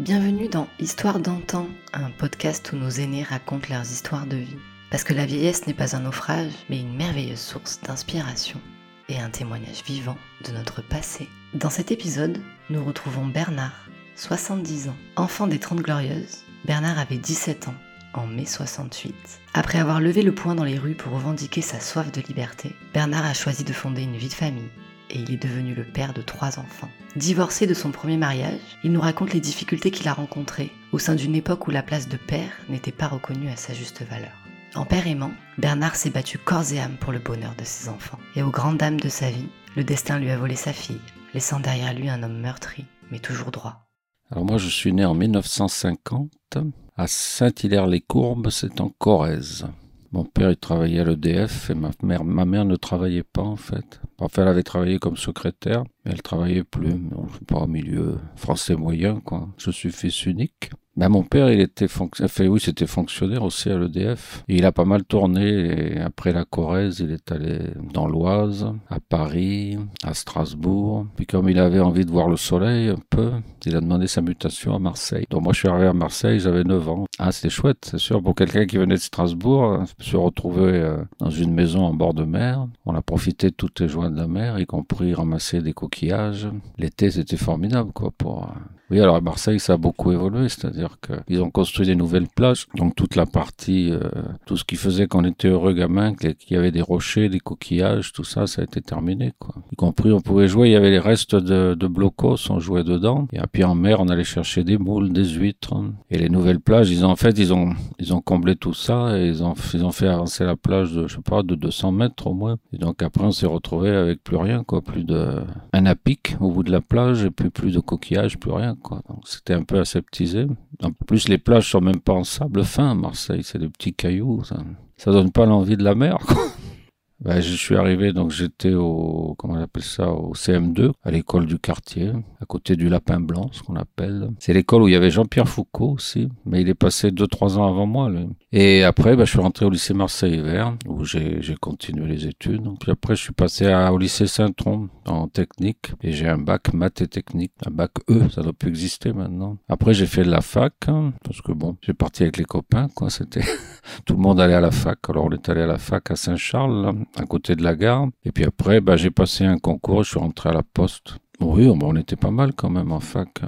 Bienvenue dans Histoire d'antan, un podcast où nos aînés racontent leurs histoires de vie. Parce que la vieillesse n'est pas un naufrage, mais une merveilleuse source d'inspiration et un témoignage vivant de notre passé. Dans cet épisode, nous retrouvons Bernard, 70 ans. Enfant des Trente Glorieuses, Bernard avait 17 ans en mai 68. Après avoir levé le poing dans les rues pour revendiquer sa soif de liberté, Bernard a choisi de fonder une vie de famille et il est devenu le père de trois enfants. Divorcé de son premier mariage, il nous raconte les difficultés qu'il a rencontrées au sein d'une époque où la place de père n'était pas reconnue à sa juste valeur. En père aimant, Bernard s'est battu corps et âme pour le bonheur de ses enfants. Et aux grandes dames de sa vie, le destin lui a volé sa fille, laissant derrière lui un homme meurtri, mais toujours droit. Alors moi je suis né en 1950 à Saint-Hilaire-les-Courbes, c'est en Corrèze. Mon père, il travaillait à l'EDF et ma mère ne travaillait pas en fait. Enfin, elle avait travaillé comme secrétaire, mais elle travaillait plus. Non, je pas au milieu français moyen, quoi. Je suis fils unique. Ben, mon père, il était oui, c'était fonctionnaire aussi à l'EDF. il a pas mal tourné. Après la Corrèze, il est allé dans l'Oise, à Paris, à Strasbourg. Puis comme il avait envie de voir le soleil un peu, il a demandé sa mutation à Marseille. Donc moi, je suis arrivé à Marseille, j'avais 9 ans. Ah, c'était chouette, c'est sûr. Pour quelqu'un qui venait de Strasbourg, je me suis retrouvé euh, dans une maison en bord de mer. On a profité de toutes les joies de la mer, y compris ramasser des coquillages. L'été, c'était formidable, quoi, pour euh, oui, alors à Marseille, ça a beaucoup évolué, c'est-à-dire qu'ils ont construit des nouvelles plages, donc toute la partie, euh, tout ce qui faisait qu'on était heureux gamin, qu'il y avait des rochers, des coquillages, tout ça, ça a été terminé, quoi. Y compris, on pouvait jouer, il y avait les restes de, blocos, on jouait dedans, et puis en mer, on allait chercher des moules, des huîtres, et les nouvelles plages, ils ont, en fait, ils ont, ils ont comblé tout ça, et ils ont, ils ont fait avancer la plage de, je sais pas, de 200 mètres au moins, et donc après, on s'est retrouvé avec plus rien, quoi, plus de, un apic au bout de la plage, et puis plus de coquillages, plus rien. C'était un peu aseptisé. En plus, les plages sont même pas en sable fin à Marseille, c'est des petits cailloux. Ça, ça donne pas l'envie de la mer. Ben, je suis arrivé, donc j'étais au, comment on appelle ça, au CM2, à l'école du quartier, à côté du Lapin Blanc, ce qu'on appelle. C'est l'école où il y avait Jean-Pierre Foucault aussi, mais il est passé deux, trois ans avant moi. Lui. Et après, ben, je suis rentré au lycée Marseille-Vert, où j'ai continué les études. Puis après, je suis passé à, au lycée Saint-Tron, en technique, et j'ai un bac maths et technique, un bac E, ça doit plus exister maintenant. Après, j'ai fait de la fac, hein, parce que bon, j'ai parti avec les copains, quoi, c'était, tout le monde allait à la fac, alors on est allé à la fac à Saint-Charles, à côté de la gare. Et puis après, bah, j'ai passé un concours, je suis rentré à la poste. Oui, on était pas mal quand même en fac.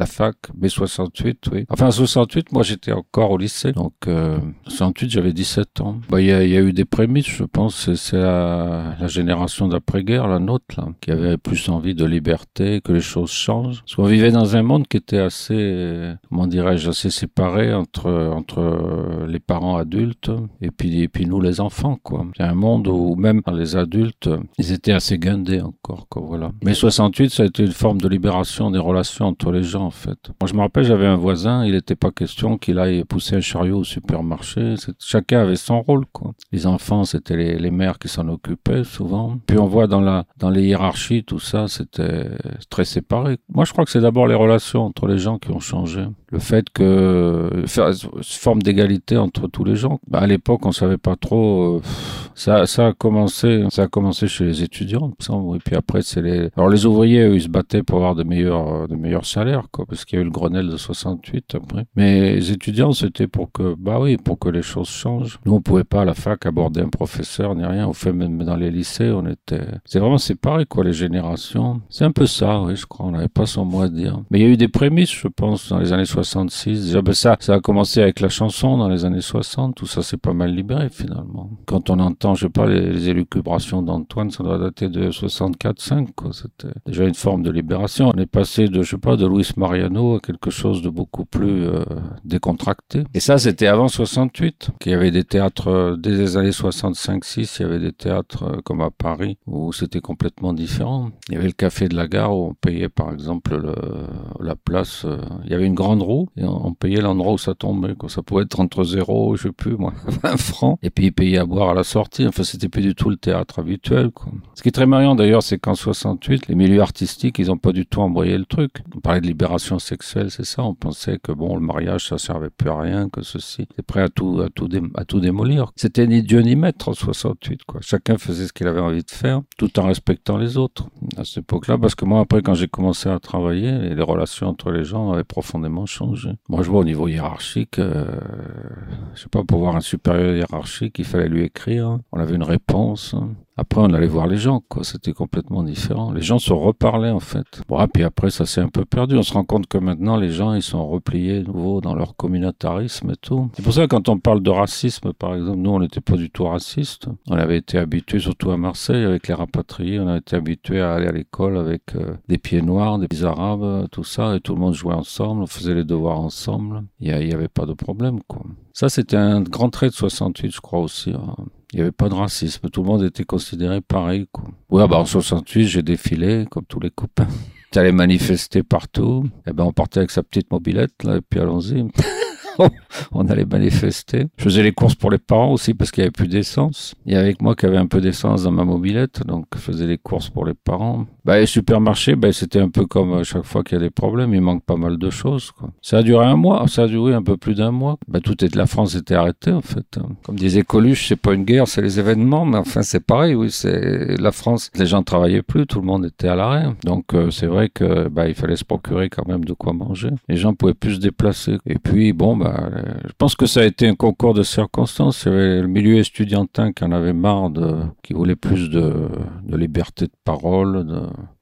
La fac, B68, oui. Enfin, 68, moi j'étais encore au lycée, donc euh, 68 j'avais 17 ans. Bah, il y, a, eu des prémices, je pense, c'est la, la, génération d'après-guerre, la nôtre, là, qui avait plus envie de liberté, que les choses changent. Parce qu'on vivait dans un monde qui était assez, comment dirais-je, assez séparé entre entre les parents adultes et puis et puis nous les enfants, quoi. C'est un monde où même les adultes, ils étaient assez guindés encore, quoi, voilà. Mais 68, ça a été une forme de libération des relations entre les gens en fait. Moi, je me rappelle, j'avais un voisin, il n'était pas question qu'il aille pousser un chariot au supermarché. Chacun avait son rôle, quoi. Les enfants, c'était les, les, mères qui s'en occupaient souvent. Puis on voit dans la dans les hiérarchies, tout ça, c'était très séparé. Moi, je crois que c'est d'abord les relations entre les gens qui ont changé. Le fait que faire forme d'égalité entre tous les gens. Bah, à l'époque, on savait pas trop. Euh, ça, ça a commencé, ça a commencé chez les étudiants, et puis après, c'est les. Alors les ouvriers, eux, ils se battaient pour avoir de meilleurs, de meilleurs salaires, quoi parce qu'il y a eu le Grenelle de 68 après. Mais les étudiants, c'était pour que, bah oui, pour que les choses changent. Nous, on pouvait pas à la fac aborder un professeur ni rien. On fait même dans les lycées, on était, c'est vraiment séparé, quoi, les générations. C'est un peu ça, oui, je crois. On n'avait pas son mot à dire. Mais il y a eu des prémices, je pense, dans les années 66. Déjà, ben ça, ça a commencé avec la chanson dans les années 60. Tout ça, c'est pas mal libéré, finalement. Quand on entend, je sais pas, les, élucubrations d'Antoine, ça doit dater de 64-5, quoi. C'était déjà une forme de libération. On est passé de, je sais pas, de Louis À quelque chose de beaucoup plus euh, décontracté. Et ça, c'était avant 68, qu'il y avait des théâtres, euh, dès les années 65-6, il y avait des théâtres euh, comme à Paris, où c'était complètement différent. Il y avait le café de la gare, où on payait par exemple le, la place, il y avait une grande roue, et on, payait l'endroit où ça tombait. Ça pouvait être entre 0, je sais plus, moi, 20 francs, et puis payer à boire à la sortie. Enfin, c'était plus du tout le théâtre habituel. Ce qui est très marrant d'ailleurs, c'est qu'en 68, les milieux artistiques, ils ont pas du tout embrayé le truc. On parlait de libération sexuelles, c'est ça. On pensait que bon, le mariage, ça servait plus à rien, que ceci. C'est prêt à tout, à tout, à tout démolir. C'était ni Dieu ni maître en 68, quoi. Chacun faisait ce qu'il avait envie de faire, tout en respectant les autres à cette époque-là. Parce que moi, après, quand j'ai commencé à travailler, les relations entre les gens avaient profondément changé. Moi, je vois au niveau hiérarchique, euh, je sais pas, pour voir un supérieur hiérarchique, il fallait lui écrire. On avait une réponse. Après, on allait voir les gens, quoi. C'était complètement différent. Les gens se reparlaient, en fait. Bon, puis après, ça s'est un peu perdu. On se rend compte que maintenant, les gens, ils sont repliés nouveau dans leur communautarisme et tout. C'est pour ça que quand on parle de racisme, par exemple, nous, on n'était pas du tout racistes. On avait été habitués, surtout à Marseille, avec les rapatriés, on a été habitués à aller à l'école avec euh, des pieds noirs, des arabes, tout ça, et tout le monde jouait ensemble, on faisait les devoirs ensemble. Il n'y avait pas de problème, quoi. Ça, c'était un grand trait de 68, je crois aussi. Hein. Il n'y avait pas de racisme. Tout le monde était considéré pareil. Quoi. Ouais, bah en 68, j'ai défilé comme tous les copains. J'allais manifester partout. Et eh ben, on partait avec sa petite mobilette, là, et puis allons-y. on allait manifester. Je faisais les courses pour les parents aussi parce qu'il n'y avait plus d'essence. Il y avait moi qui avait un peu d'essence dans ma mobilette, donc je faisais les courses pour les parents. Bah, les supermarchés, bah, c'était un peu comme à chaque fois qu'il y a des problèmes, il manque pas mal de choses. Quoi. Ça a duré un mois, ça a duré un peu plus d'un mois. Bah, tout est, la France était arrêtée en fait. Comme disait Coluche, c'est pas une guerre, c'est les événements, mais enfin c'est pareil, oui, c'est la France. Les gens travaillaient plus, tout le monde était à l'arrêt, donc euh, c'est vrai que bah, il fallait se procurer quand même de quoi manger. Les gens pouvaient plus se déplacer. Et puis bon, bah je pense que ça a été un concours de circonstances. Le milieu estudiantin qui en avait marre, qui voulait plus de, liberté de parole,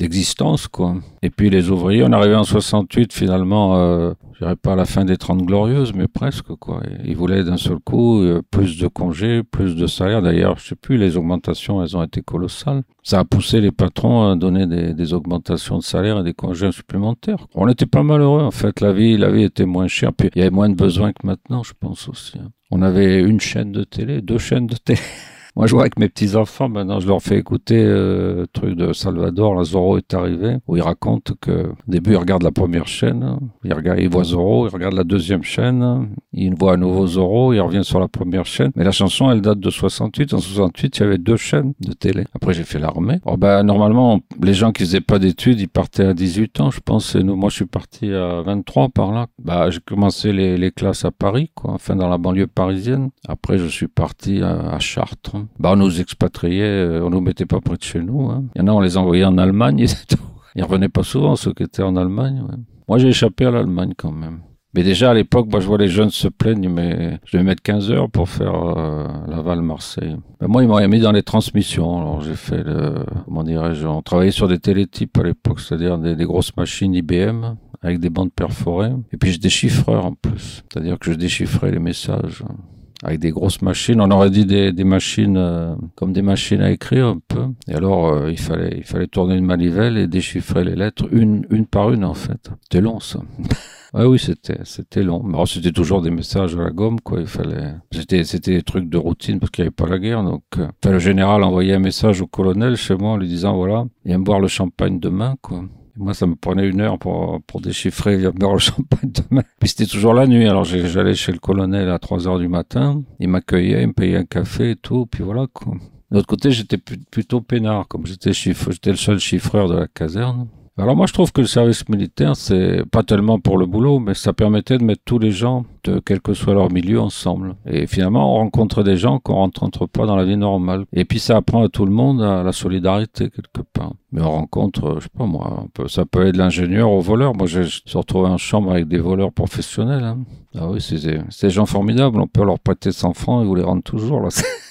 d'existence, quoi. Et puis les ouvriers, on arrivait en 68 finalement, euh, je dirais pas à la fin des 30 glorieuses, mais presque, quoi. Ils voulaient d'un seul coup euh, plus de congés, plus de salaires. D'ailleurs, je sais plus, les augmentations, elles ont été colossales. Ça a poussé les patrons à donner des, augmentations de salaire et des congés supplémentaires. On était pas malheureux, en fait. La vie, la vie était moins chère. Puis il y avait moins de besoins que maintenant, je pense aussi. Hein. On avait une chaîne de télé, deux chaînes de télé. Moi, je vois avec mes petits-enfants, maintenant, je leur fais écouter euh, le truc de Salvador, la Zorro est arrivé, où il raconte que, au début, il regarde la première chaîne, il, regarde, il voit Zorro, il regarde la deuxième chaîne, il voit à nouveau Zorro, il revient sur la première chaîne. Mais la chanson, elle date de 68. En 68, il y avait deux chaînes de télé. Après, j'ai fait l'armée. Oh, ben, normalement, les gens qui faisaient pas d'études, ils partaient à 18 ans, je pense. Et nous, moi, je suis parti à 23 par là. Bah, j'ai commencé les, les, classes à Paris, quoi, enfin, dans la banlieue parisienne. Après, je suis parti à, à Chartres. Bah, on nous expatriait, euh, on nous mettait pas près de chez nous. Hein. Il y en a, on les envoyait en Allemagne et tout. Ils revenaient pas souvent, ceux qui étaient en Allemagne. Moi, j'ai échappé à l'Allemagne quand même. Mais déjà à l'époque, moi je vois les jeunes se plaignent, mais je vais mettre 15 heures pour faire euh, Laval-Marseille. Ben, moi, ils m'ont mis dans les transmissions. Alors j'ai fait le, comment dirais-je, on travaillait sur des télétypes à l'époque, c'est-à-dire des, des, grosses machines IBM avec des bandes perforées. Et puis je déchiffreur en plus, c'est-à-dire que je déchiffrais les messages avec des grosses machines. On aurait dit des, des machines euh, comme des machines à écrire un peu. Et alors euh, il fallait il fallait tourner une manivelle et déchiffrer les lettres une une par une en fait. C'était long ça. Ouais, oui, c'était c'était long. Mais c'était toujours des messages à la gomme, quoi. Il fallait. C'était c'était des trucs de routine parce qu'il n'y avait pas la guerre. Donc, euh... enfin, le général envoyait un message au colonel chez moi en lui disant voilà, il vient boire le champagne demain, quoi. Moi, ça me prenait une heure pour, pour déchiffrer le champagne demain. Puis c'était toujours la nuit. Alors j'allais chez le colonel à 3 heures du matin. Il m'accueillait, il me payait un café et tout. Puis voilà, quoi. De l'autre côté, j'étais plutôt peinard, comme j'étais j'étais le seul chiffreur de la caserne. Alors moi je trouve que le service militaire c'est pas tellement pour le boulot mais ça permettait de mettre tous les gens de quel que soit leur milieu ensemble. Et finalement on rencontre des gens qu'on rencontre pas dans la vie normale. Et puis ça apprend à tout le monde à la solidarité quelque part. Mais on rencontre je sais pas moi ça peut être de l'ingénieur au voleur. Moi je suis retrouvé en chambre avec des voleurs professionnels hein. ah oui c'est des gens formidables. On peut leur prêter 100 francs et vous les rendre toujours là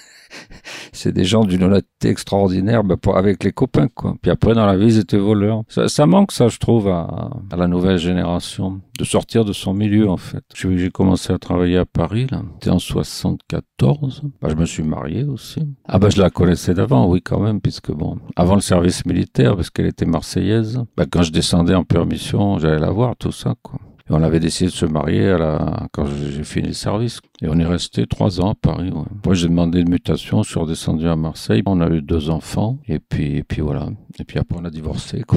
c'est des gens d'une honnêteté extraordinaire bah, pour, avec les copains, quoi. Puis après, dans la vie, ils étaient voleurs. Ça, manque, ça, je trouve, à, la nouvelle génération, de sortir de son milieu, en fait. J'ai commencé à travailler à Paris, là. C'était en 74. Bah, je me suis marié aussi. Ah, bah, je la connaissais d'avant, oui, quand même, puisque bon, avant le service militaire, parce qu'elle était marseillaise, bah, quand je descendais en permission, j'allais la voir, tout ça, quoi. On avait décidé de se marier à la... quand j'ai fini le service. Et on est resté trois ans à Paris. Ouais. Moi, j'ai demandé une mutation, je suis redescendu à Marseille. On a eu deux enfants. Et puis, et puis voilà. Et puis après, on a divorcé.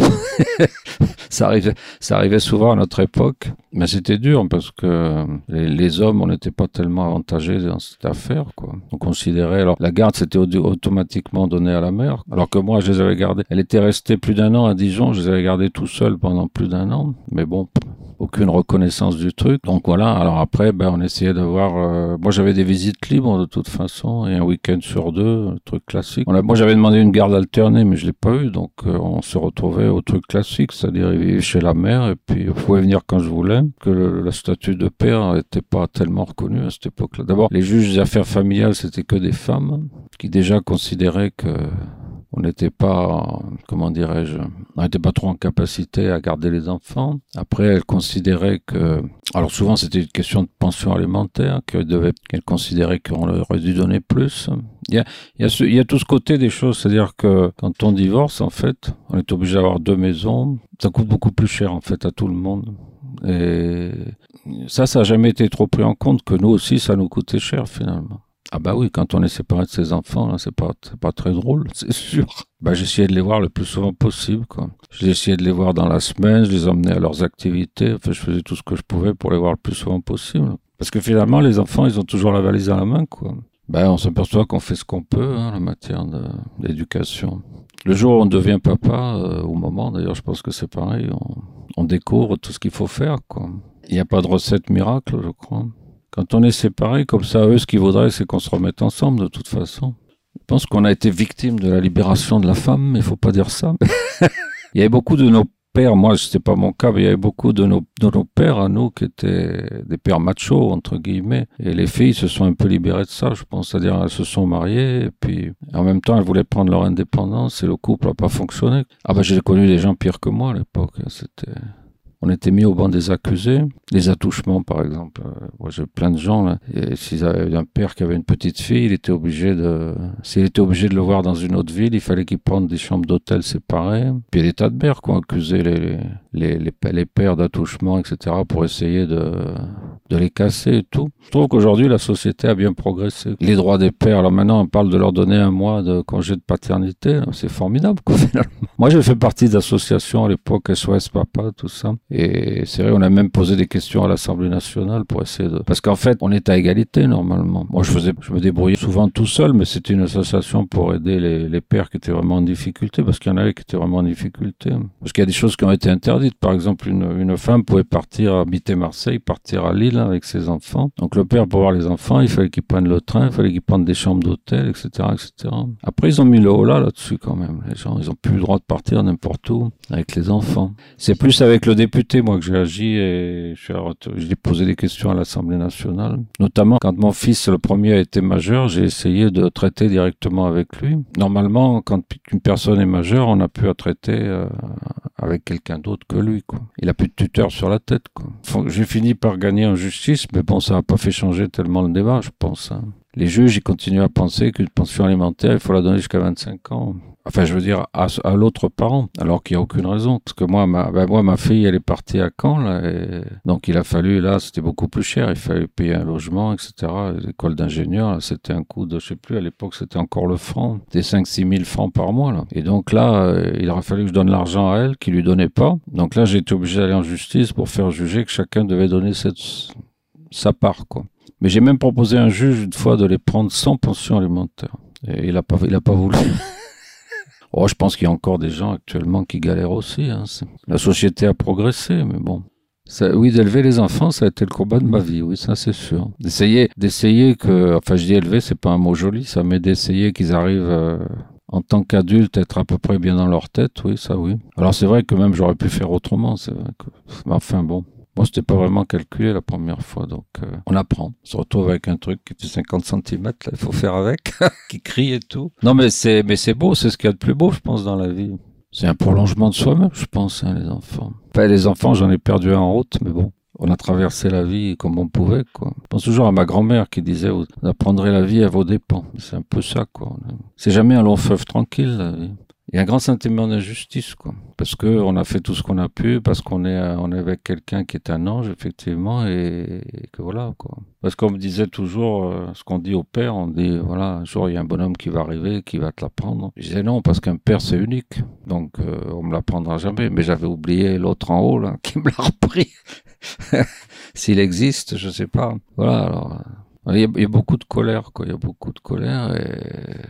Ça, arrivait, ça arrivait souvent à notre époque. Mais c'était dur parce que les, hommes, on n'était pas tellement avantagés dans cette affaire. Quoi. On considérait... Alors, la garde, c'était automatiquement donné à la mère. Alors que moi, je les avais gardés. Elle était restée plus d'un an à Dijon. Je les avais gardés tout seul pendant plus d'un an. Mais bon, aucune reconnaissance du truc. Donc voilà. Alors après, ben, on essayait d'avoir. Euh, moi, j'avais des visites libres de toute façon et un week-end sur deux, un truc classique. moi, j'avais demandé une garde alternée, mais je l'ai pas eu. Donc euh, on se retrouvait au truc classique, c'est-à-dire il chez la mère et puis je pouvais venir quand je voulais. Que le, la statut de père n'était pas tellement reconnu à cette époque-là. D'abord, les juges des affaires familiales, c'était que des femmes qui déjà considéraient que on n'était pas, comment dirais-je, on n'était pas trop en capacité à garder les enfants. Après, elle considérait que, alors souvent c'était une question de pension alimentaire, qu'elle considérait qu'on aurait dû donner plus. Il y a, il y a tout ce côté des choses, c'est-à-dire que quand on divorce, en fait, on est obligé d'avoir deux maisons. Ça coûte beaucoup plus cher, en fait, à tout le monde. Et ça, ça n'a jamais été trop pris en compte que nous aussi, ça nous coûtait cher, finalement. Ah bah oui, quand on est séparé de ses enfants, là, c'est pas, pas très drôle, c'est sûr. Bah j'essayais de les voir le plus souvent possible, quoi. J'essayais de les voir dans la semaine, je les emmenais à leurs activités, enfin je faisais tout ce que je pouvais pour les voir le plus souvent possible. Parce que finalement, les enfants, ils ont toujours la valise à la main, quoi. Ben, on s'aperçoit qu'on fait ce qu'on peut hein, en matière d'éducation. Le jour où on devient papa, euh, au moment d'ailleurs, je pense que c'est pareil, on, on, découvre tout ce qu'il faut faire. Il n'y a pas de recette miracle, je crois. Quand on est séparés, comme ça, eux, ce qu'ils voudraient, c'est qu'on se remette ensemble, de toute façon. Je pense qu'on a été victime de la libération de la femme, mais il faut pas dire ça. il y avait beaucoup de nos pères, moi, c'était pas mon cas, mais il y avait beaucoup de nos, de nos pères à nous qui étaient des pères machos, entre guillemets. Et les filles se sont un peu libérées de ça, je pense. C'est-à-dire, elles se sont mariées, et puis, en même temps, elles voulaient prendre leur indépendance, et le couple n'a pas fonctionné. Ah ben, j'ai connu des gens pires que moi à l'époque. C'était, on était mis au banc des accusés. Les attouchements, par exemple. Euh, moi, j'ai plein de gens, s'ils avaient un père qui avait une petite fille, il était obligé de, s'il était obligé de le voir dans une autre ville, il fallait qu'il prenne des chambres d'hôtel séparées. Puis des tas de mères, quoi, accusaient les, les, les, les pères d'attouchement, etc., pour essayer de, casser et tout. Je trouve qu'aujourd'hui, la société a bien progressé. Les droits des pères, alors maintenant, on parle de leur donner un mois de congé de paternité. C'est formidable, quoi, finalement. Moi, j'ai fait partie d'associations à l'époque, SOS Papa, tout ça. Et c'est vrai, on a même posé des questions à l'Assemblée nationale pour essayer de... Parce qu'en fait, on est à égalité, normalement. Moi, je faisais, je me débrouillais souvent tout seul, mais c'était une association pour aider les, les pères qui étaient vraiment en difficulté, parce qu'il y en avait qui étaient vraiment en difficulté. Parce qu'il y a des choses qui ont été interdites. Par exemple, une, une femme pouvait partir habiter Marseille, partir à Lille avec ses enfants. Donc le père, pour voir les enfants, il fallait qu'il prenne le train, il fallait qu'il prenne des chambres d'hôtel, etc., etc. Après, ils ont mis le haut là, là-dessus quand même. Les gens, ils ont plus le droit de partir n'importe où avec les enfants. C'est plus avec le député moi, que j'ai agi et j'ai posé des questions à l'Assemblée nationale. Notamment, quand mon fils, le premier, a été majeur, j'ai essayé de traiter directement avec lui. Normalement, quand une personne est majeure, on a pu à traiter euh, avec quelqu'un d'autre que lui. Il a plus de tuteur sur la tête. J'ai fini par gagner en justice, mais bon, ça n'a pas fait changer tellement le débat, je pense. Hein. Les juges, ils continuent à penser qu'une pension alimentaire, il faut la donner jusqu'à 25 ans. Enfin, je veux dire, à, l'autre parent, alors qu'il n'y a aucune raison. Parce que moi, ma, ben ma fille, elle est partie à Caen, donc il a fallu, là, c'était beaucoup plus cher. Il fallait payer un logement, etc. L'école d'ingénieur, c'était un coût de, je sais plus, à l'époque, c'était encore le franc. C'était 5-6 000 francs par mois, là. Et donc là, euh, il aurait fallu que je donne l'argent à elle, qui lui donnait pas. Donc là, j'ai été obligé d'aller en justice pour faire juger que chacun devait donner cette, sa part, quoi. Mais j'ai même proposé à un juge une fois de les prendre sans pension alimentaire. Et il a pas, il a pas voulu. Oh, je pense qu'il y a encore des gens actuellement qui galèrent aussi. Hein. La société a progressé, mais bon. Ça, oui, d'élever les enfants, ça a été le combat de ma vie, oui, ça c'est sûr. D'essayer, d'essayer que, enfin je dis élever, c'est pas un mot joli, ça, mais d'essayer qu'ils arrivent euh, en tant qu'adultes être à peu près bien dans leur tête, oui, ça oui. Alors c'est vrai que même j'aurais pu faire autrement, c'est vrai que, enfin bon. Moi, c'était pas vraiment calculé la première fois, donc euh, on apprend. On se retrouve avec un truc qui fait 50 cm, là, il faut faire avec, qui crie et tout. Non, mais c'est, mais c'est beau, c'est ce qu'il y a de plus beau, je pense, dans la vie. C'est un prolongement de soi-même, je pense, hein, les enfants. Enfin, les enfants, j'en ai perdu un en route, mais bon. On a traversé la vie comme on pouvait, quoi. Je pense toujours à ma grand-mère qui disait, vous apprendrez la vie à vos dépens. C'est un peu ça, quoi. C'est jamais un long fleuve tranquille, la vie il y a un grand sentiment d'injustice, quoi. Parce que on a fait tout ce qu'on a pu, parce qu'on est, on est avec quelqu'un qui est un ange, effectivement, et, que voilà, quoi. Parce qu'on me disait toujours, euh, ce qu'on dit au père, on dit, voilà, un jour il y a un bonhomme qui va arriver, qui va te l'apprendre. Je disais non, parce qu'un père c'est unique, donc euh, on me l'apprendra jamais. Mais j'avais oublié l'autre en haut, là, qui me l'a repris. S'il existe, je sais pas. Voilà, alors. Euh, il y, a, il y a beaucoup de colère, quoi. Il y a beaucoup de colère et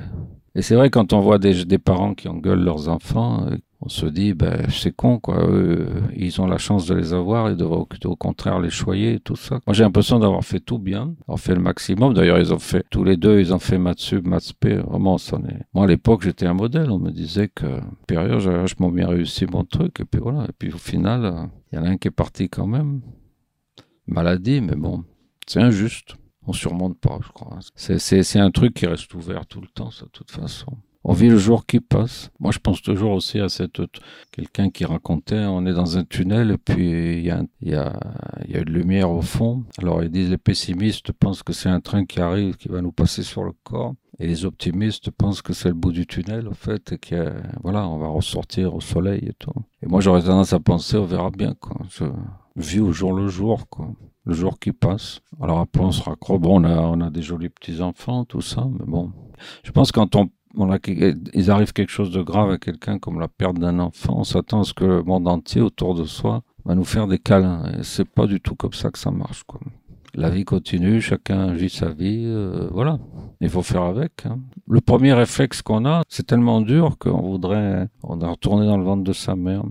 et c'est vrai, quand on voit des, parents qui engueulent leurs enfants, euh, on se dit, ben, c'est con, quoi. Eux, ils ont la chance de les avoir, ils devraient au, contraire les choyer tout ça. Moi, j'ai l'impression d'avoir fait tout bien, d'avoir fait le maximum. D'ailleurs, ils ont fait, tous les deux, ils ont fait maths sub, maths Vraiment, ça est... Moi, à l'époque, j'étais un modèle. On me disait que, période, j'ai vachement bien réussi mon truc. Et puis voilà. Et puis au final, il y en a un qui est parti quand même. Maladie, mais bon, c'est injuste. On surmonte pas, je crois. C'est un truc qui reste ouvert tout le temps, ça, de toute façon. On vit le jour qui passe. Moi, je pense toujours aussi à cette quelqu'un qui racontait on est dans un tunnel et puis il y a, y, a, y a une lumière au fond. Alors ils disent les pessimistes pensent que c'est un train qui arrive qui va nous passer sur le corps et les optimistes pensent que c'est le bout du tunnel en fait et que voilà on va ressortir au soleil et tout. Et moi j'aurais tendance à penser on verra bien quoi. Je vis au jour le jour quoi le jour qui passe. Alors après, on se raccroche. Bon, on a, on a des jolis petits-enfants, tout ça, mais bon. Je pense quand on il arrive quelque chose de grave à quelqu'un comme la perte d'un enfant, on s'attend à ce que le monde entier autour de soi va nous faire des câlins. Et c'est pas du tout comme ça que ça marche. Quoi. La vie continue, chacun vit sa vie, euh, voilà. Il faut faire avec. Hein. Le premier réflexe qu'on a, c'est tellement dur qu'on voudrait, on a retourné dans le ventre de sa mère.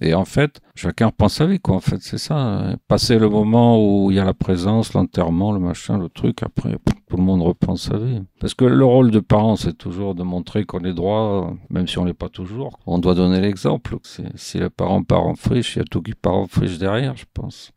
Et en fait, chacun repense à vie, quoi. En fait, c'est ça. Hein. Passer le moment où il y a la présence, l'enterrement, le machin, le truc, après, tout le monde repense à vie. Parce que le rôle de parent, c'est toujours de montrer qu'on est droit, même si on l'est pas toujours. On doit donner l'exemple. Si le parent part en friche, il y a tout qui part en friche derrière, je pense.